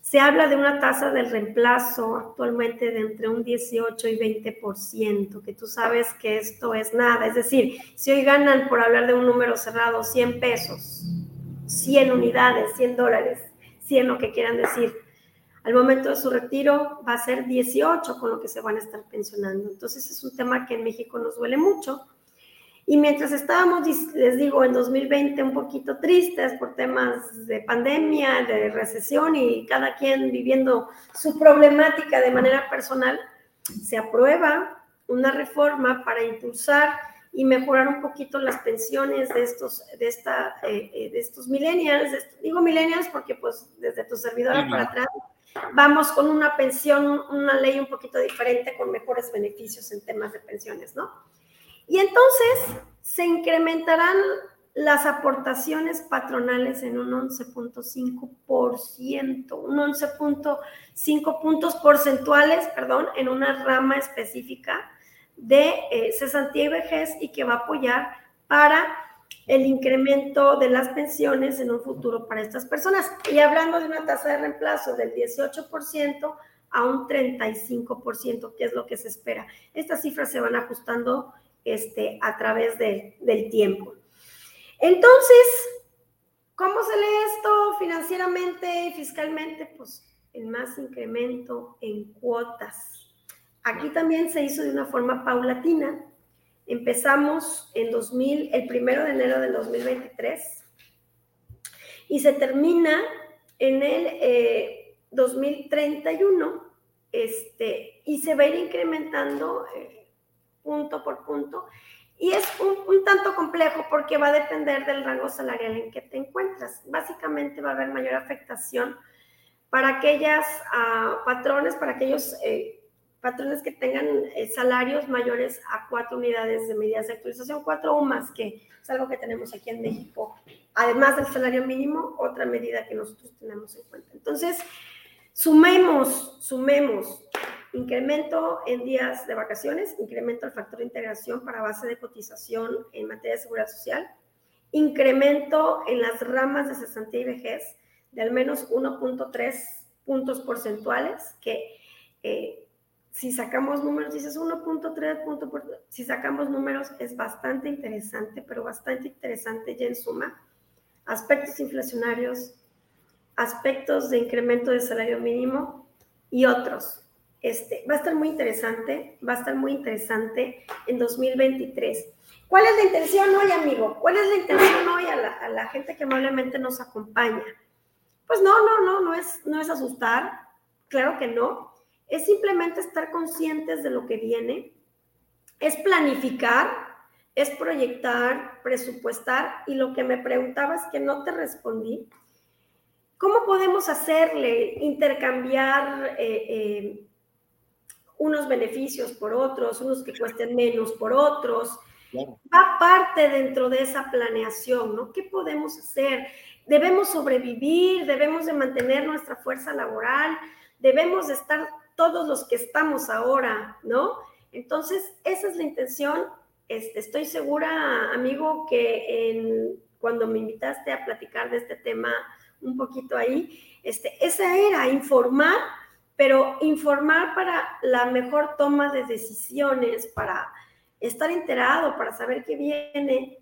se habla de una tasa del reemplazo actualmente de entre un 18 y 20%, que tú sabes que esto es nada. Es decir, si hoy ganan, por hablar de un número cerrado, 100 pesos, 100 unidades, 100 dólares, 100 lo que quieran decir, al momento de su retiro va a ser 18 con lo que se van a estar pensionando. Entonces es un tema que en México nos duele mucho y mientras estábamos, les digo, en 2020 un poquito tristes por temas de pandemia, de recesión y cada quien viviendo su problemática de manera personal, se aprueba una reforma para impulsar y mejorar un poquito las pensiones de estos, de esta, eh, eh, de estos millennials. Digo millennials porque pues desde tu servidora para atrás vamos con una pensión, una ley un poquito diferente con mejores beneficios en temas de pensiones, ¿no? Y entonces se incrementarán las aportaciones patronales en un 11.5%, un 11.5 puntos porcentuales, perdón, en una rama específica de eh, cesantía y vejez y que va a apoyar para el incremento de las pensiones en un futuro para estas personas. Y hablando de una tasa de reemplazo del 18% a un 35%, que es lo que se espera. Estas cifras se van ajustando este, a través del tiempo. Entonces, ¿cómo se lee esto financieramente y fiscalmente? Pues el más incremento en cuotas. Aquí también se hizo de una forma paulatina. Empezamos en 2000, el primero de enero del 2023 y se termina en el 2031 eh, este, y se va a ir incrementando eh, punto por punto. Y es un, tanto complejo porque va a depender del rango salarial en que te encuentras. Básicamente va a haber mayor afectación para aquellas ah, patrones, para aquellos eh, patrones que tengan eh, salarios mayores a cuatro unidades de medidas de actualización, cuatro o más, que es algo que tenemos aquí en México. Además del salario mínimo, otra medida que nosotros tenemos en cuenta. Entonces, sumemos, sumemos incremento en días de vacaciones, incremento el factor de integración para base de cotización en materia de seguridad social, incremento en las ramas de cesantía y vejez de al menos 1.3 puntos porcentuales, que eh, si sacamos números, dices 1.3 puntos, si sacamos números es bastante interesante, pero bastante interesante ya en suma. Aspectos inflacionarios, aspectos de incremento de salario mínimo y otros. Este, va a estar muy interesante, va a estar muy interesante en 2023. ¿Cuál es la intención hoy, amigo? ¿Cuál es la intención hoy a la, a la gente que amablemente nos acompaña? Pues no, no, no, no es, no es asustar, claro que no. Es simplemente estar conscientes de lo que viene, es planificar, es proyectar, presupuestar y lo que me preguntabas que no te respondí, ¿cómo podemos hacerle intercambiar eh, eh, unos beneficios por otros, unos que cuesten menos por otros. Va parte dentro de esa planeación, ¿no? ¿Qué podemos hacer? Debemos sobrevivir, debemos de mantener nuestra fuerza laboral, debemos de estar todos los que estamos ahora, ¿no? Entonces, esa es la intención. Este, estoy segura, amigo, que cuando me invitaste a platicar de este tema un poquito ahí, este, esa era informar pero informar para la mejor toma de decisiones, para estar enterado, para saber qué viene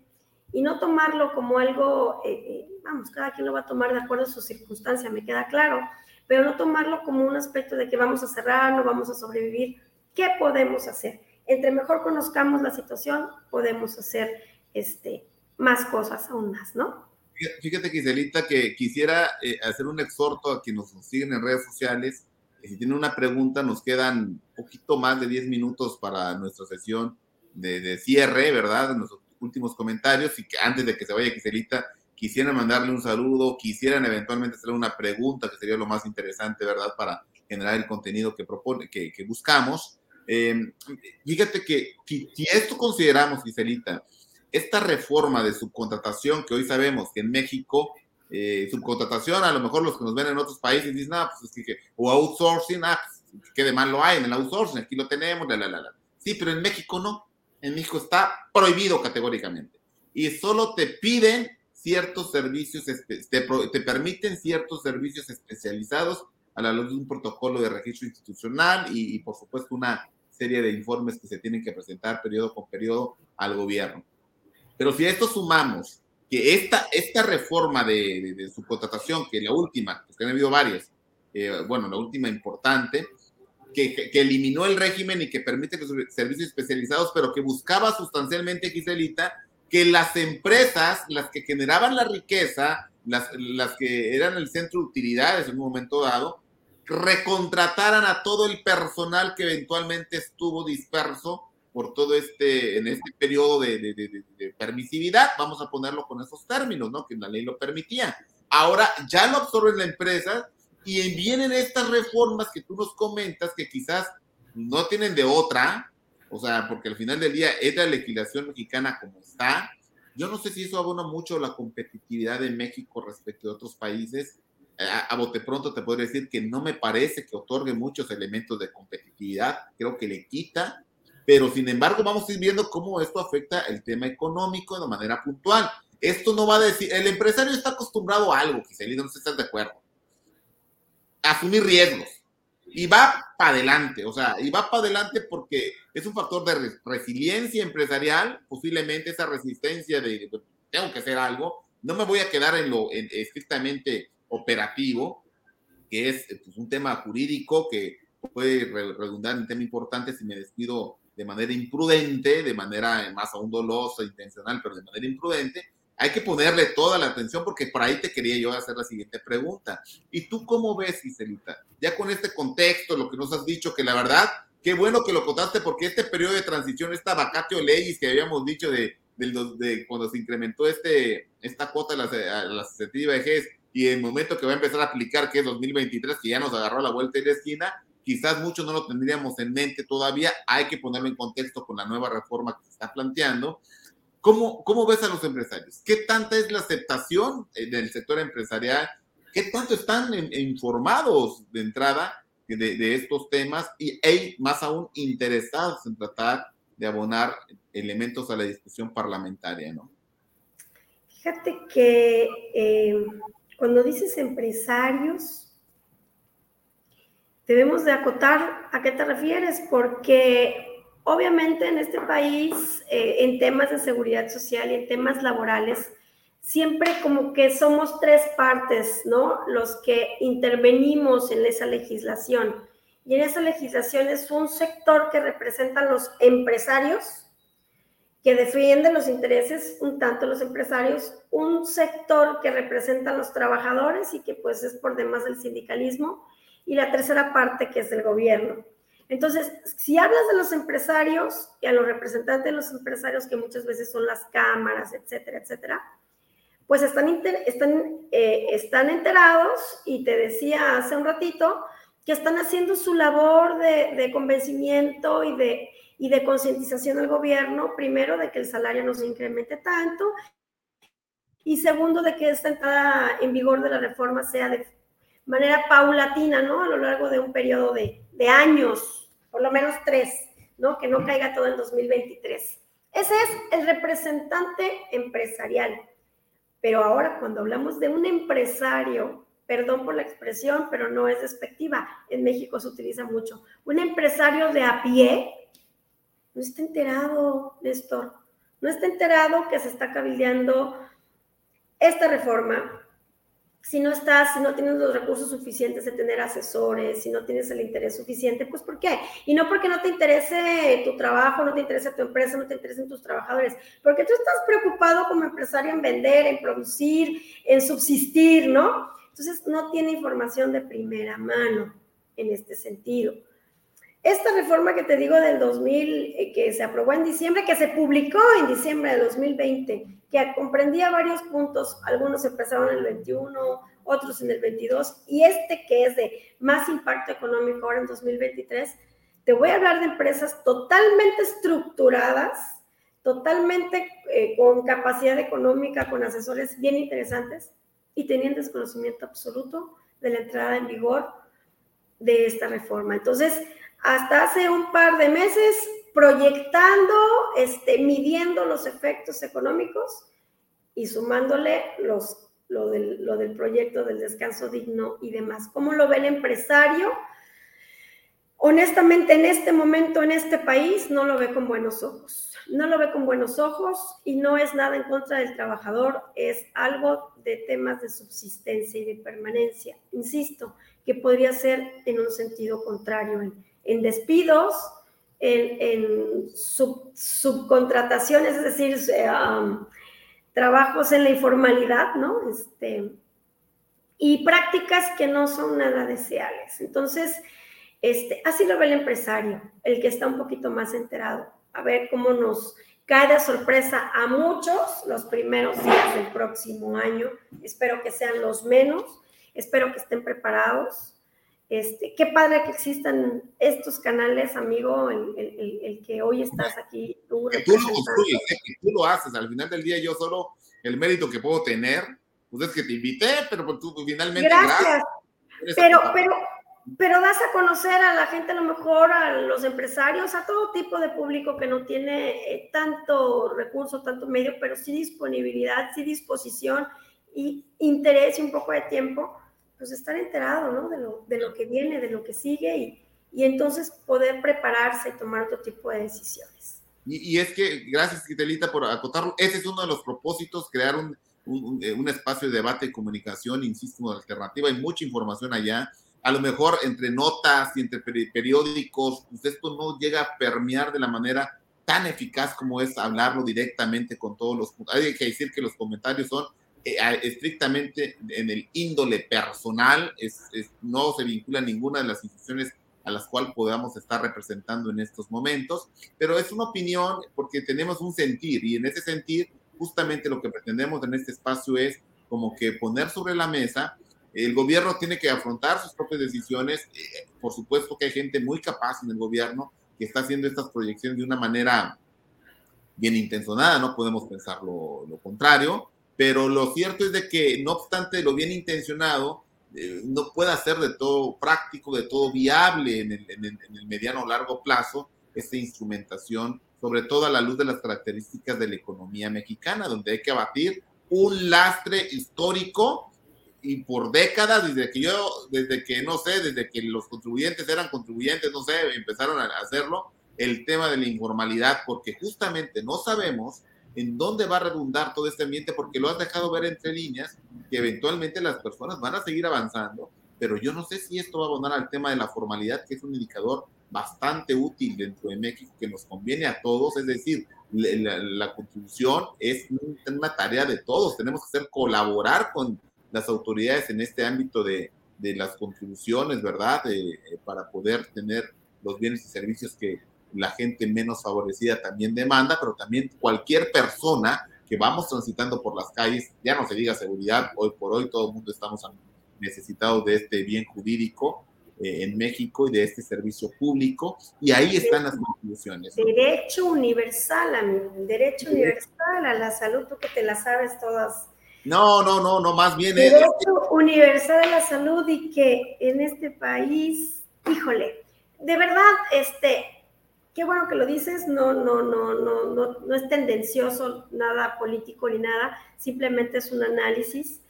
y no tomarlo como algo, eh, eh, vamos, cada quien lo va a tomar de acuerdo a su circunstancia, me queda claro, pero no tomarlo como un aspecto de que vamos a cerrar, no vamos a sobrevivir. ¿Qué podemos hacer? Entre mejor conozcamos la situación, podemos hacer este, más cosas aún más, ¿no? Fíjate, Giselita, que quisiera eh, hacer un exhorto a quienes nos siguen en redes sociales si tienen una pregunta, nos quedan poquito más de 10 minutos para nuestra sesión de, cierre, ¿verdad? Nuestros últimos comentarios y que antes de que se vaya Giselita, quisieran mandarle un saludo, quisieran eventualmente hacerle una pregunta, que sería lo más interesante, ¿verdad? Para generar el contenido que propone, que, buscamos. Em, fíjate que si, esto consideramos, Giselita, esta reforma de subcontratación que hoy sabemos que en México eh, subcontratación, a lo mejor los que nos ven en otros países dicen, ah, pues es que, o outsourcing, ah, pues, qué de mal hay en el outsourcing, aquí lo tenemos, la, la, la, la. Sí, pero en México no. En México está prohibido categóricamente. Y solo te piden ciertos servicios, te, te permiten ciertos servicios especializados a la luz de un protocolo de registro institucional y, y, por supuesto una serie de informes que se tienen que presentar periodo con periodo al gobierno. Pero si a esto sumamos que esta, esta reforma de, de, subcontratación, que la última, que han habido varias, eh, bueno, la última importante, que, que, eliminó el régimen y que permite servicios especializados, pero que buscaba sustancialmente, Giselita, que las empresas, las que generaban la riqueza, las, las que eran el centro de utilidades en un momento dado, recontrataran a todo el personal que eventualmente estuvo disperso por todo este, en este periodo de, permisividad, vamos a ponerlo con esos términos, ¿no? Que la ley lo permitía. Ahora ya lo absorben la empresa y vienen estas reformas que tú nos comentas que quizás no tienen de otra, o sea, porque al final del día es la legislación mexicana como está. Yo no sé si eso abona mucho la competitividad de México respecto de otros países. A, a, bote pronto te podría decir que no me parece que otorgue muchos elementos de competitividad, creo que le quita pero sin embargo vamos a ir viendo cómo esto afecta el tema económico de manera puntual. Esto no va a decir, el empresario está acostumbrado a algo, Giseli, no sé si estás de acuerdo. Asumir riesgos. Y va para adelante, o sea, y va para adelante porque es un factor de resiliencia empresarial, posiblemente esa resistencia de, tengo que hacer algo, no me voy a quedar en lo estrictamente operativo, que es pues, un tema jurídico que puede redundar en tema importante si me despido de manera imprudente, de manera más aún dolosa, intencional, pero de manera imprudente, hay que ponerle toda la atención porque por ahí te quería yo hacer la siguiente pregunta. ¿Y tú cómo ves, Giselita? Ya con este contexto, lo que nos has dicho, que la verdad, qué bueno que lo contaste porque este periodo de transición, esta vacatio leyes que habíamos dicho de, de, cuando se incrementó este, esta cuota a la, la vejez y el momento que va a empezar a aplicar, que es 2023, que ya nos agarró la vuelta de la esquina, quizás muchos no lo tendríamos en mente todavía, hay que ponerlo en contexto con la nueva reforma que se está planteando. ¿Cómo, cómo ves a los empresarios? ¿Qué tanta es la aceptación del sector empresarial? ¿Qué tanto están informados de entrada de, estos temas y más aún interesados en tratar de abonar elementos a la discusión parlamentaria, ¿no? Fíjate que eh, cuando dices empresarios, debemos de acotar a qué te refieres, porque obviamente en este país, eh, en temas de seguridad social y en temas laborales, siempre como que somos tres partes, ¿no? Los que intervenimos en esa legislación. Y en esa legislación es un sector que representan los empresarios, que defienden los intereses un tanto los empresarios, un sector que representa a los trabajadores y que pues es por demás del sindicalismo, y la tercera parte que es el gobierno. Entonces, si hablas de los empresarios y a los representantes de los empresarios, que muchas veces son las cámaras, etcétera, etcétera, pues están, están, eh, están enterados y te decía hace un ratito que están haciendo su labor de, convencimiento y de, y de concientización al gobierno, primero de que el salario no se incremente tanto y segundo de que esta entrada en vigor de la reforma sea de manera paulatina, ¿no? A lo largo de un periodo de, años, por lo menos tres, ¿no? Que no caiga todo en 2023. Ese es el representante empresarial. Pero ahora cuando hablamos de un empresario, perdón por la expresión, pero no es despectiva, en México se utiliza mucho, un empresario de a pie no está enterado, Néstor, no está enterado que se está cabildeando esta reforma, si no estás, si no tienes los recursos suficientes de tener asesores, si no tienes el interés suficiente, pues ¿por qué? Y no porque no te interese tu trabajo, no te interese tu empresa, no te interesen tus trabajadores, porque tú estás preocupado como empresario en vender, en producir, en subsistir, ¿no? Entonces no tiene información de primera mano en este sentido. Esta reforma que te digo del 2000, eh, que se aprobó en diciembre, que se publicó en diciembre de 2020, que comprendía varios puntos, algunos empezaron en el 21, otros en el 22, y este que es de más impacto económico ahora en 2023, te voy a hablar de empresas totalmente estructuradas, totalmente eh, con capacidad económica, con asesores bien interesantes y teniendo desconocimiento absoluto de la entrada en vigor de esta reforma. Entonces, hasta hace un par de meses proyectando, este, midiendo los efectos económicos y sumándole los, lo, del, proyecto del descanso digno y demás. ¿Cómo lo ve el empresario? Honestamente, en este momento, en este país, no lo ve con buenos ojos. No lo ve con buenos ojos y no es nada en contra del trabajador, es algo de temas de subsistencia y de permanencia. Insisto, que podría ser en un sentido contrario despidos, en, subcontrataciones, es decir, um, trabajos en la informalidad, ¿no? Este, y prácticas que no son nada deseables. Entonces, este, así lo ve el empresario, el que está un poquito más enterado, a ver cómo nos cae de sorpresa a muchos los primeros días del próximo año. Espero que sean los menos, espero que estén preparados este, qué padre que existan estos canales, amigo, el, que hoy estás aquí. Tú, que tú lo construyes, eh, que tú lo haces. Al final del día yo solo el mérito que puedo tener, pues es que te invité, pero pues tú finalmente... Gracias. pero, pero, pero das a conocer a la gente, a lo mejor a los empresarios, a todo tipo de público que no tiene eh, tanto recurso, tanto medio, pero sí disponibilidad, sí disposición y interés y un poco de tiempo pues estar enterado, ¿no? De lo, de lo que viene, de lo que sigue y, y entonces poder prepararse y tomar otro tipo de decisiones. Y, y es que, gracias, Quitelita, por acotarlo. Ese es uno de los propósitos, crear un, un, un, espacio de debate y comunicación, insisto, alternativa. Hay mucha información allá. A lo mejor entre notas y entre periódicos, pues esto no llega a permear de la manera tan eficaz como es hablarlo directamente con todos los... Hay que decir que los comentarios son eh, estrictamente en el índole personal, es, no se vincula ninguna de las instituciones a las cuales podamos estar representando en estos momentos, pero es una opinión porque tenemos un sentir y en ese sentir justamente lo que pretendemos en este espacio es como que poner sobre la mesa, el gobierno tiene que afrontar sus propias decisiones, eh, por supuesto que hay gente muy capaz en el gobierno que está haciendo estas proyecciones de una manera bien intencionada, no podemos pensar lo, contrario, pero lo cierto es de que no obstante lo bien intencionado, eh, no puede ser de todo práctico, de todo viable en el, en el mediano o largo plazo esta instrumentación, sobre todo a la luz de las características de la economía mexicana, donde hay que abatir un lastre histórico y por décadas, desde que yo, desde que no sé, desde que los contribuyentes eran contribuyentes, no sé, empezaron a hacerlo, el tema de la informalidad, porque justamente no sabemos en dónde va a redundar todo este ambiente, porque lo has dejado ver entre líneas, que eventualmente las personas van a seguir avanzando, pero yo no sé si esto va a abonar al tema de la formalidad, que es un indicador bastante útil dentro de México, que nos conviene a todos, es decir, la, contribución es una tarea de todos, tenemos que hacer colaborar con las autoridades en este ámbito de, de las contribuciones, ¿verdad? para poder tener los bienes y servicios que la gente menos favorecida también demanda, pero también cualquier persona que vamos transitando por las calles, ya no se diga seguridad, hoy por hoy todo el mundo estamos necesitados de este bien jurídico eh, en México y de este servicio público, y ahí están las conclusiones. Derecho universal, amigo, derecho universal a la salud, tú que te la sabes todas. No, no, no, no, más bien es... Derecho universal a la salud y que en este país, híjole, de verdad, este, qué bueno que lo dices, no, no, no, no, no, no es tendencioso, nada político ni nada, simplemente es un análisis.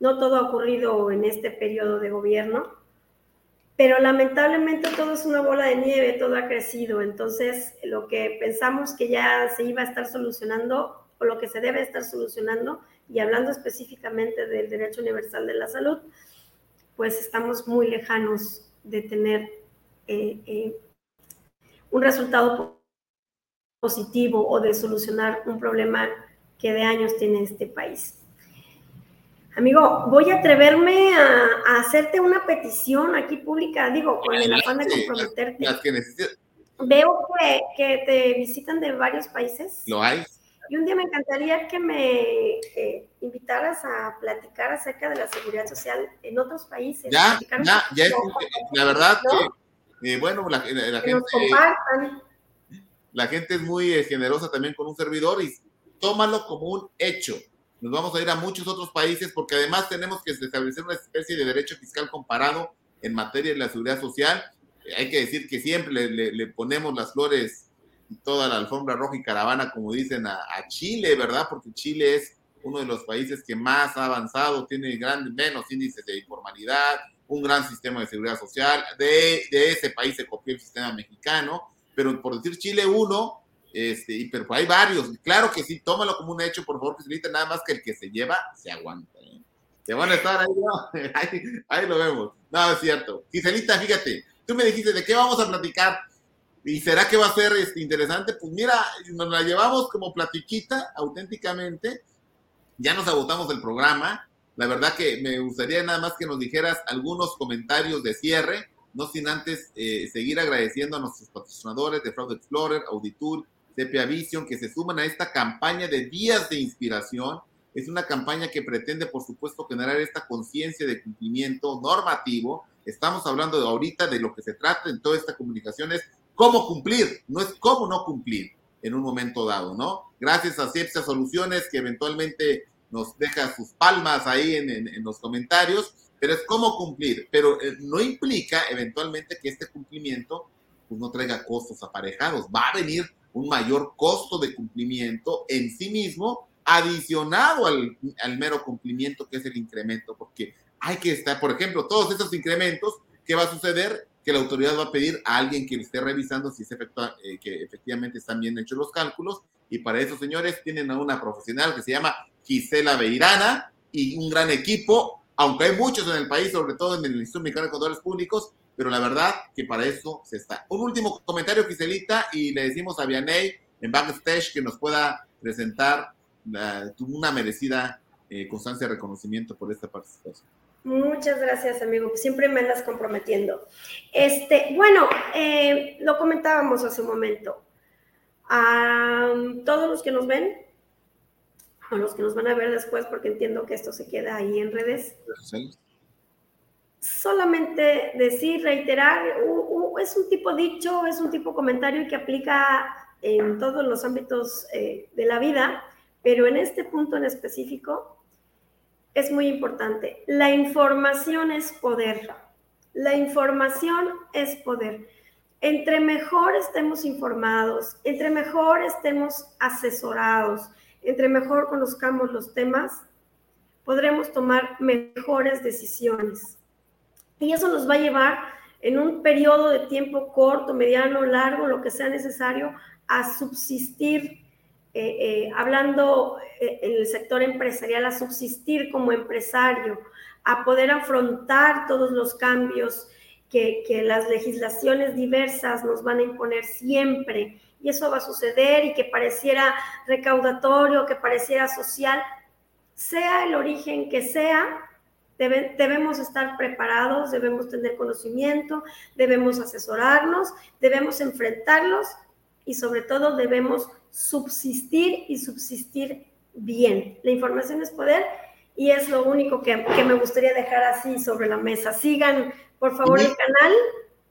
No todo ha ocurrido en este periodo de gobierno, pero lamentablemente todo es una bola de nieve, todo ha crecido. Entonces, lo que pensamos que ya se iba a estar solucionando, o lo que se debe estar solucionando, y hablando específicamente del derecho universal de la salud, pues estamos muy lejanos de tener eh, eh, un resultado positivo o de solucionar un problema que de años tiene este país. Amigo, voy a atreverme a, hacerte una petición aquí pública, digo, con el afán de comprometerte. Veo que, te visitan de varios países. Lo hay. Y un día me encantaría que me invitaras a platicar acerca de la seguridad social en otros países. Ya, ya, ya, es, la verdad que, eh, bueno, la, gente... La gente es muy eh, generosa también con un servidor y tómalo como un hecho nos vamos a ir a muchos otros países porque además tenemos que establecer una especie de derecho fiscal comparado en materia de la seguridad social. Hay que decir que siempre le, ponemos las flores y toda la alfombra roja y caravana, como dicen, a, Chile, ¿verdad? Porque Chile es uno de los países que más ha avanzado, tiene grandes, menos índices de informalidad, un gran sistema de seguridad social. De, ese país se copió el sistema mexicano, pero por decir Chile uno, este, pero hay varios. Claro que sí, tómalo como un hecho, por favor, Giselita, nada más que el que se lleva se aguanta. ¿eh? Se van a estar ahí, ahí, lo vemos. No, es cierto. Giselita, fíjate, tú me dijiste de qué vamos a platicar. ¿Y será que va a ser este, interesante? Pues mira, nos la llevamos como platiquita, auténticamente. Ya nos agotamos el programa. La verdad que me gustaría nada más que nos dijeras algunos comentarios de cierre, no sin antes eh, seguir agradeciendo a nuestros patrocinadores de Fraud Explorer, Auditur, Sepia Vision, que se suman a esta campaña de días de inspiración. Es una campaña que pretende, por supuesto, generar esta conciencia de cumplimiento normativo. Estamos hablando de ahorita de lo que se trata en toda esta comunicación es cómo cumplir, no es cómo no cumplir en un momento dado, ¿no? Gracias a Sepsia Soluciones, que eventualmente nos deja sus palmas ahí en, los comentarios, pero es cómo cumplir, pero eh, no implica eventualmente que este cumplimiento pues, no traiga costos aparejados, va a venir un mayor costo de cumplimiento en sí mismo, adicionado al, al, mero cumplimiento que es el incremento, porque hay que estar, por ejemplo, todos esos incrementos, ¿qué va a suceder? Que la autoridad va a pedir a alguien que esté revisando si efectua, eh, efectivamente están bien hechos los cálculos, y para eso, señores, tienen a una profesional que se llama Gisela Beirana y un gran equipo, aunque hay muchos en el país, sobre todo en el Instituto Mexicano de Contadores Públicos, pero la verdad que para eso se está. Un último comentario, Giselita, y le decimos a Vianey en backstage que nos pueda presentar una merecida eh, constancia de reconocimiento por esta participación. Muchas gracias, amigo. Siempre me andas comprometiendo. Este, bueno, eh, lo comentábamos hace un momento. A todos los que nos ven, a los que nos van a ver después, porque entiendo que esto se queda ahí en redes. Solamente decir, reiterar, es un tipo dicho, es un tipo comentario que aplica en todos los ámbitos eh, de la vida, pero en este punto en específico es muy importante. La información es poder. La información es poder. Entre mejor estemos informados, entre mejor estemos asesorados, entre mejor conozcamos los temas, podremos tomar mejores decisiones. Y eso nos va a llevar en un periodo de tiempo corto, mediano, largo, lo que sea necesario, a subsistir eh, eh, hablando eh, en el sector empresarial, a subsistir como empresario, a poder afrontar todos los cambios que, que, las legislaciones diversas nos van a imponer siempre. Y eso va a suceder y que pareciera recaudatorio, que pareciera social, sea el origen que sea, debemos estar preparados, debemos tener conocimiento, debemos asesorarnos, debemos enfrentarlos y sobre todo debemos subsistir y subsistir bien. La información es poder y es lo único que, me gustaría dejar así sobre la mesa. Sigan, por favor, el canal.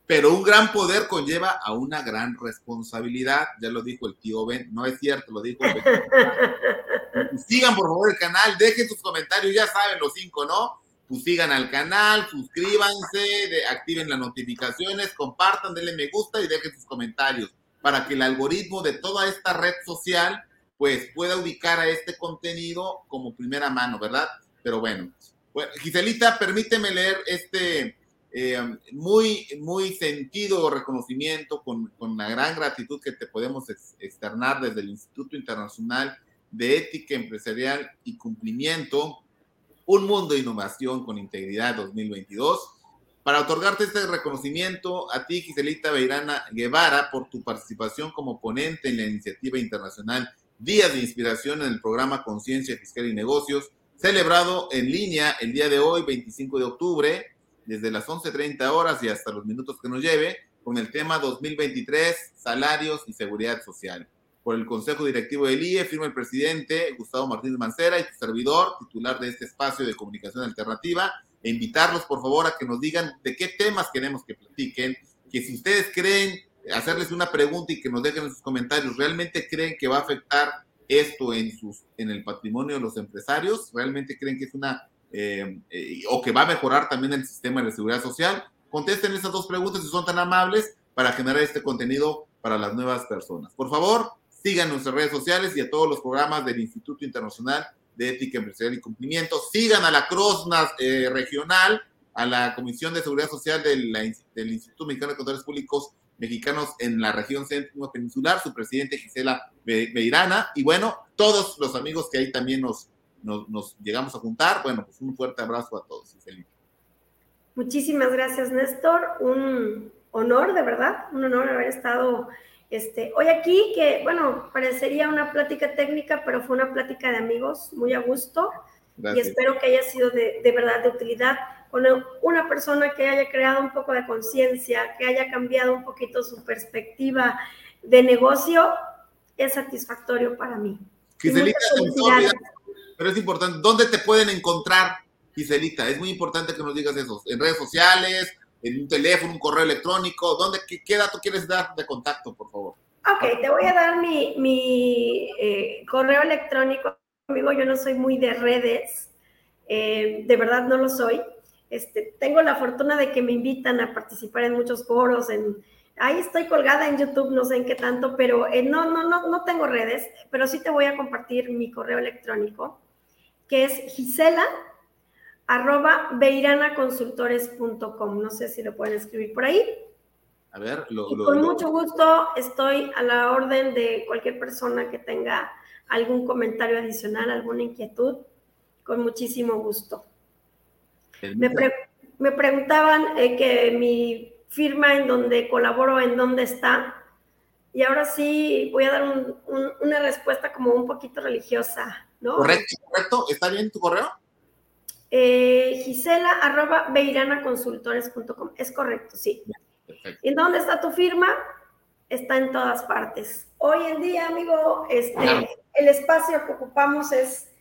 Pero un gran poder conlleva a una gran responsabilidad, ya lo dijo el tío Ben, no es cierto, lo dijo Ben. Sigan por favor el canal, dejen sus comentarios, ya saben los cinco, ¿no? Pues sigan al canal, suscríbanse, activen las notificaciones, compartan, denle me gusta y dejen sus comentarios para que el algoritmo de toda esta red social pues pueda ubicar a este contenido como primera mano, ¿verdad? Pero bueno, Giselita, permíteme leer este eh, muy, muy sentido reconocimiento con, con, la gran gratitud que te podemos externar desde el Instituto Internacional de Ética Empresarial y Cumplimiento, Un Mundo de Innovación con Integridad 2022 para otorgarte este reconocimiento a ti, Giselita Beirana Guevara, por tu participación como ponente en la iniciativa internacional Días de Inspiración en el programa Conciencia Fiscal y Negocios, celebrado en línea el día de hoy, 25 de octubre, desde las 11.30 horas y hasta los minutos que nos lleve, con el tema 2023, salarios y seguridad social. Por el Consejo Directivo del IE, firma el presidente Gustavo Martínez Mancera y tu servidor, titular de este espacio de comunicación alternativa, e invitarlos por favor a que nos digan de qué temas queremos que platiquen, que si ustedes creen, hacerles una pregunta y que nos dejen en sus comentarios, ¿realmente creen que va a afectar esto en, sus, en el patrimonio de los empresarios? ¿Realmente creen que es una, eh, eh, o que va a mejorar también el sistema de seguridad social? Contesten esas dos preguntas si son tan amables para generar este contenido para las nuevas personas. Por favor, sigan nuestras redes sociales y a todos los programas del Instituto Internacional de Ética Empresarial y Cumplimiento. Sigan a la CROSNAS eh, regional, a la Comisión de Seguridad Social del, Instituto Mexicano de Contadores Públicos Mexicanos en la región centro peninsular, su presidente Gisela Beirana, y bueno, todos los amigos que ahí también nos, nos, llegamos a juntar. Bueno, pues un fuerte abrazo a todos, Muchísimas gracias, Néstor. Un honor, de verdad, un honor haber estado este, hoy aquí, que bueno, parecería una plática técnica, pero fue una plática de amigos, muy a gusto, y espero que haya sido de, verdad de utilidad con una persona que haya creado un poco de conciencia, que haya cambiado un poquito su perspectiva de negocio, es satisfactorio para mí. Giselita, pero es importante, ¿dónde te pueden encontrar, Giselita? Es muy importante que nos digas eso, en redes sociales, en un teléfono, un correo electrónico? ¿Dónde, qué, dato quieres dar de contacto, por favor? Ok, te voy a dar mi, mi eh, correo electrónico. Amigo, yo no soy muy de redes, eh, de verdad no lo soy. Este, tengo la fortuna de que me invitan a participar en muchos foros, en, ahí estoy colgada en YouTube, no sé en qué tanto, pero eh, no, no, no, no tengo redes, pero sí te voy a compartir mi correo electrónico, que es Gisela arroba beiranaconsultores.com. No sé si lo pueden escribir por ahí. A ver, lo, con mucho gusto estoy a la orden de cualquier persona que tenga algún comentario adicional, alguna inquietud, con muchísimo gusto. Me, me, preguntaban eh, que mi firma en donde colaboro, en dónde está. Y ahora sí voy a dar una respuesta como un poquito religiosa, ¿no? Correcto, correcto. ¿Está bien tu correo? Eh, Gisela arroba beiranaconsultores.com. Es correcto, sí. ¿Y dónde está tu firma? Está en todas partes. Hoy en día, amigo, este, el espacio que ocupamos es,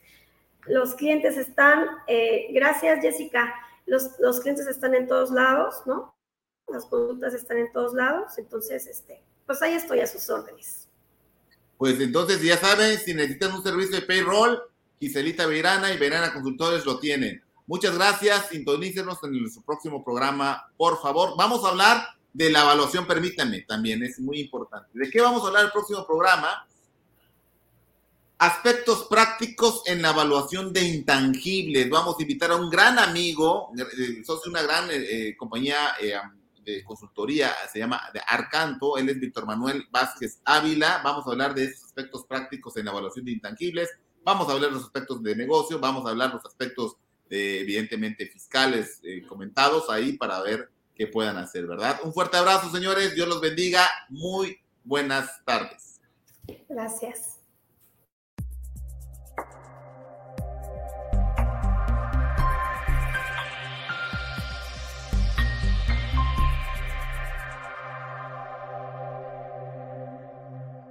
los clientes están, eh, gracias Jessica, los, los clientes están en todos lados, ¿no? Las consultas están en todos lados, entonces, este, pues ahí estoy a sus órdenes. Pues entonces ya saben, si necesitan un servicio de payroll, Giselita Beirana y Beirana Consultores lo tienen. Muchas gracias, sintonícenos en nuestro próximo programa, por favor. Vamos a hablar de la evaluación, permítanme, también es muy importante. ¿De qué vamos a hablar el próximo programa? Aspectos prácticos en la evaluación de intangibles. Vamos a invitar a un gran amigo, eh, socio de una gran eh, eh, compañía de consultoría, se llama de Arcanto, él es Víctor Manuel Vázquez Ávila. Vamos a hablar de esos aspectos prácticos en la evaluación de intangibles. Vamos a hablar de los aspectos de negocio, vamos a hablar de los aspectos, evidentemente, fiscales comentados ahí para ver qué puedan hacer, ¿verdad? Un fuerte abrazo, señores. Dios los bendiga. Muy buenas tardes. Gracias.